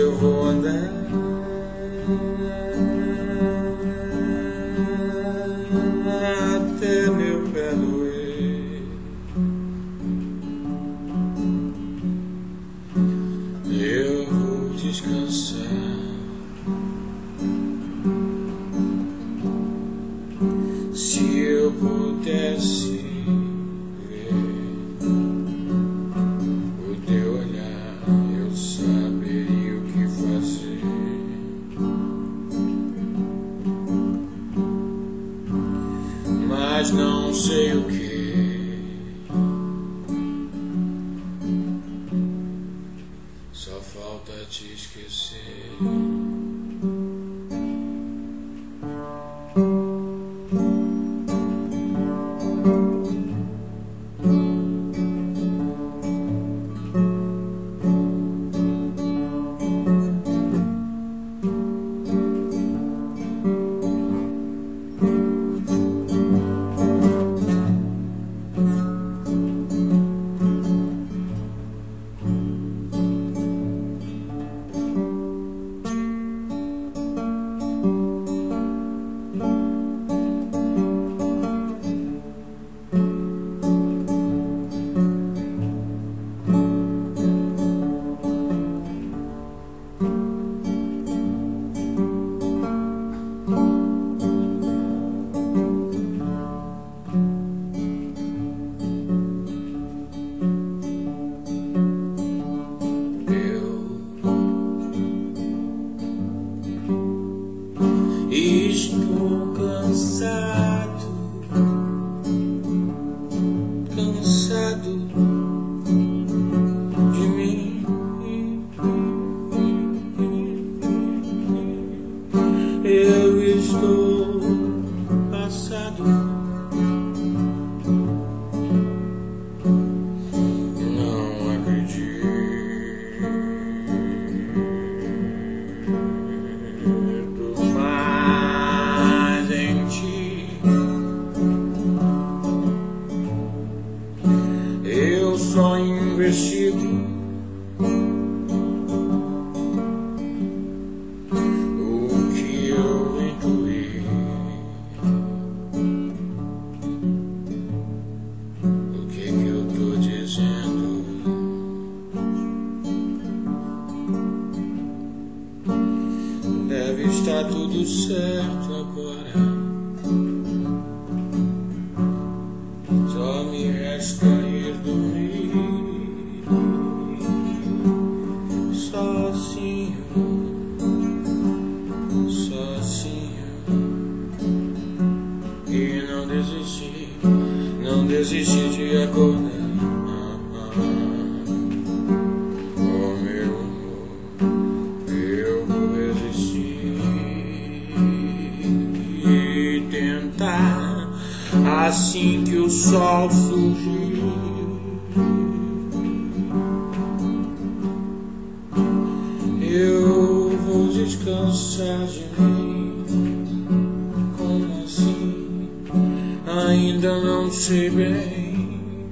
eu vou andar. Até meu pé doer. Eu vou descansar. Se eu pudesse. te esquecer. eu estou passado. Não acredito mais em ti. Eu só investido. Deve estar tudo certo agora. Só me resta ir dormir sozinho, sozinho e não desistir, não desistir de acordar. assim que o sol surgiu. Eu vou descansar de mim. Como assim? Ainda não sei bem.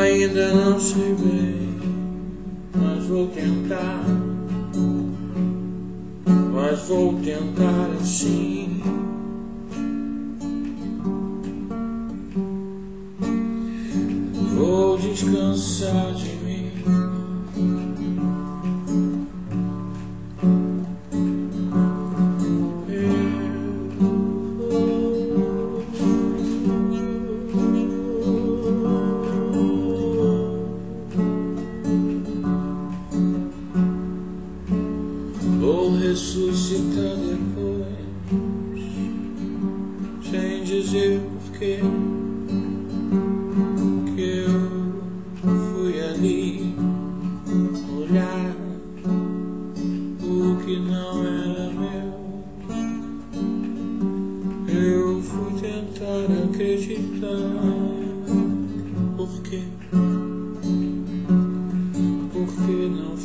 Ainda não sei bem, mas vou tentar. Vou tentar assim. Vou descansar de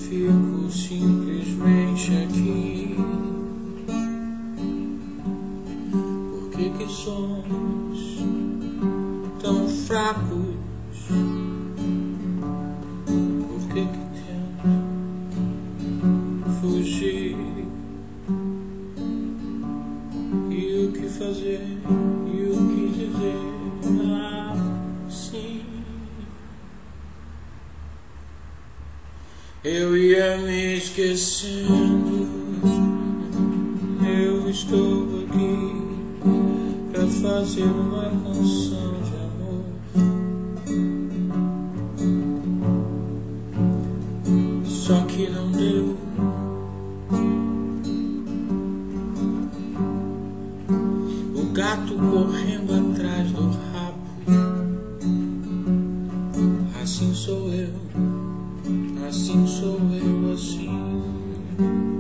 fico simplesmente aqui? Por que que somos tão fracos? Por que que tento fugir? E o que fazer? E o que dizer? Eu ia me esquecendo. Eu estou aqui pra fazer uma canção Assim sou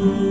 you.